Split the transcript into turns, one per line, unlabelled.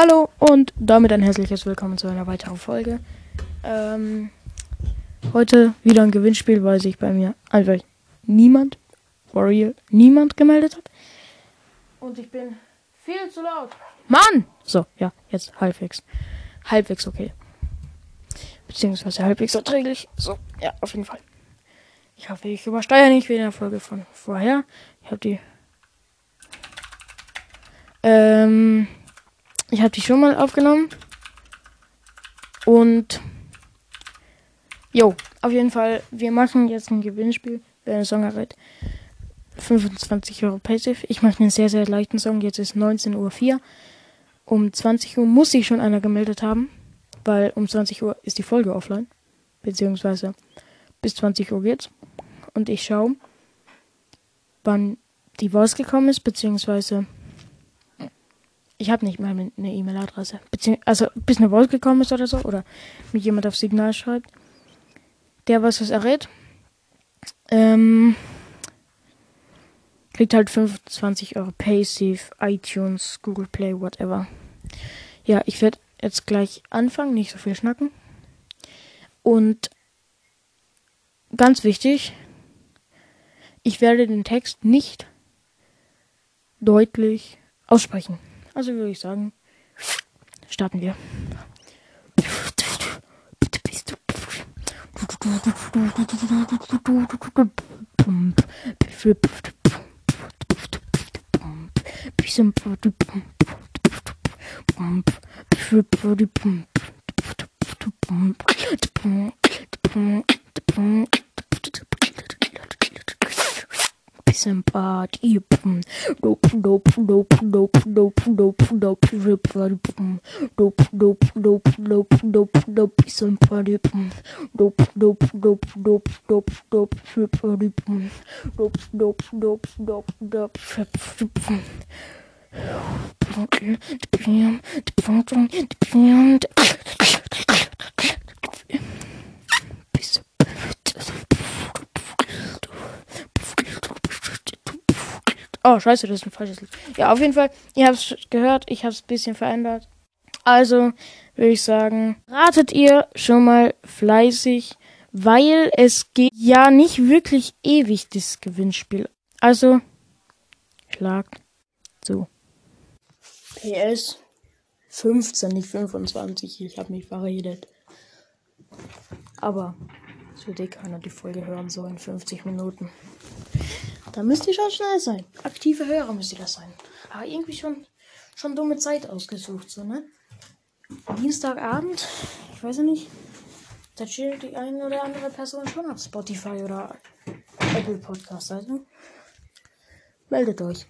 Hallo und damit ein herzliches Willkommen zu einer weiteren Folge. Ähm, heute wieder ein Gewinnspiel, weil sich bei mir einfach niemand, for real, niemand gemeldet hat. Und ich bin viel zu laut. Mann! So, ja, jetzt halbwegs. Halbwegs okay. Beziehungsweise halbwegs erträglich. So, ja, auf jeden Fall. Ich hoffe, ich übersteuere nicht wie in der Folge von vorher. Ich habe die. Ähm. Ich habe die schon mal aufgenommen. Und. Jo, auf jeden Fall, wir machen jetzt ein Gewinnspiel. Wer einen Song errät. 25 Euro Passive. Ich mache einen sehr, sehr leichten Song. Jetzt ist 19.04 Uhr. Um 20 Uhr muss sich schon einer gemeldet haben. Weil um 20 Uhr ist die Folge offline. Beziehungsweise bis 20 Uhr geht's. Und ich schaue, wann die Voice gekommen ist. Beziehungsweise ich habe nicht mal eine E-Mail-Adresse. Also bis eine Voice gekommen ist oder so. Oder mir jemand auf Signal schreibt. Der was es errät. Ähm, kriegt halt 25 Euro Passive, iTunes, Google Play, whatever. Ja, ich werde jetzt gleich anfangen, nicht so viel schnacken. Und ganz wichtig, ich werde den Text nicht deutlich aussprechen. Also würde ich sagen, starten wir. Sempat ipum dop dop dop dop dop dop dop repar pum dop dop dop dop dop dop sempat ipum dop dop dop dop dop dop repar pum dop dop dop dop dop repar pum. Oh, scheiße, das ist ein falsches Lied. Ja, auf jeden Fall, ihr habt es gehört, ich habe es ein bisschen verändert. Also würde ich sagen, ratet ihr schon mal fleißig, weil es geht ja nicht wirklich ewig, das Gewinnspiel. Also, schlagt zu. PS 15, nicht 25. Ich habe mich verredet. Aber es wird eh keiner die Folge hören, so in 50 Minuten. Da müsst ihr schon schnell sein. Aktive Hörer müsst ihr das sein. Aber irgendwie schon, schon dumme Zeit ausgesucht, so, ne? Dienstagabend, ich weiß ja nicht, da chillt die eine oder andere Person schon auf Spotify oder Apple Podcast, also meldet euch.